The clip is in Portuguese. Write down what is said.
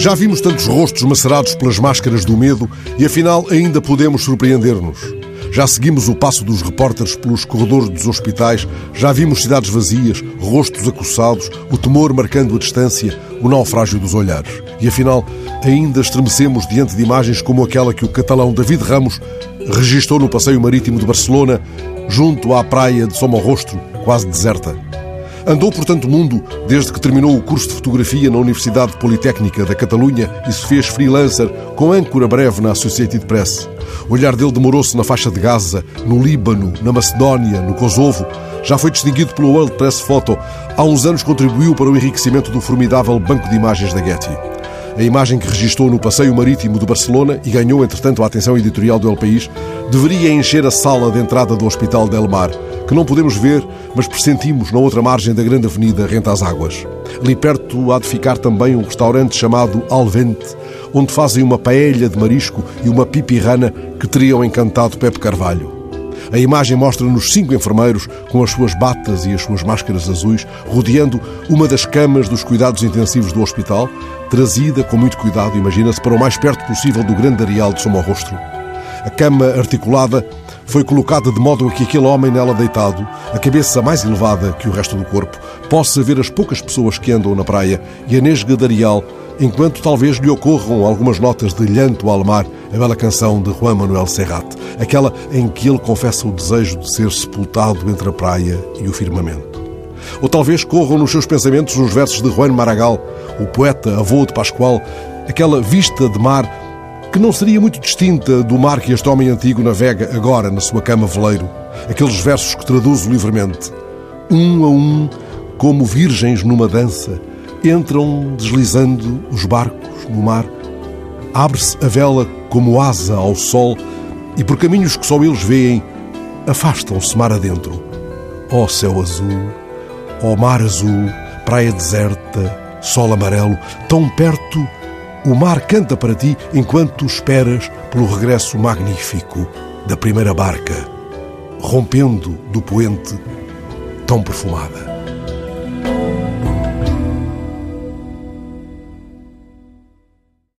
Já vimos tantos rostos macerados pelas máscaras do medo e afinal ainda podemos surpreender-nos. Já seguimos o passo dos repórteres pelos corredores dos hospitais, já vimos cidades vazias, rostos acossados, o temor marcando a distância, o naufrágio dos olhares. E afinal, ainda estremecemos diante de imagens como aquela que o catalão David Ramos registrou no passeio marítimo de Barcelona, junto à praia de Somorrostro, quase deserta. Andou por tanto mundo desde que terminou o curso de fotografia na Universidade Politécnica da Catalunha e se fez freelancer com âncora breve na Associated Press. O olhar dele demorou-se na faixa de Gaza, no Líbano, na Macedónia, no Kosovo. Já foi distinguido pelo World Press Photo. Há uns anos contribuiu para o enriquecimento do formidável banco de imagens da Getty. A imagem que registrou no passeio marítimo de Barcelona e ganhou, entretanto, a atenção editorial do El País, deveria encher a sala de entrada do Hospital Del Mar, que não podemos ver, mas pressentimos na outra margem da grande avenida rente às águas. Ali perto há de ficar também um restaurante chamado Alvente, onde fazem uma paella de marisco e uma pipirrana que teriam encantado Pepe Carvalho. A imagem mostra-nos cinco enfermeiros com as suas batas e as suas máscaras azuis rodeando uma das camas dos cuidados intensivos do hospital, trazida com muito cuidado, imagina-se, para o mais perto possível do grande areal de Somorrostro. A cama articulada foi colocada de modo a que aquele homem nela deitado, a cabeça mais elevada que o resto do corpo, possa ver as poucas pessoas que andam na praia e a nesga de areal enquanto talvez lhe ocorram algumas notas de Lhanto ao mar, a bela canção de Juan Manuel Serrat, aquela em que ele confessa o desejo de ser sepultado entre a praia e o firmamento. Ou talvez corram nos seus pensamentos os versos de Juan Maragall, o poeta avô de Pascoal, aquela vista de mar que não seria muito distinta do mar que este homem antigo navega agora na sua cama veleiro, aqueles versos que traduzo livremente. Um a um, como virgens numa dança, Entram deslizando os barcos no mar. Abre-se a vela como asa ao sol e por caminhos que só eles veem, afastam-se mar adentro. Ó oh, céu azul, ó oh, mar azul, praia deserta, sol amarelo, tão perto, o mar canta para ti enquanto esperas pelo regresso magnífico da primeira barca, rompendo do poente tão perfumada.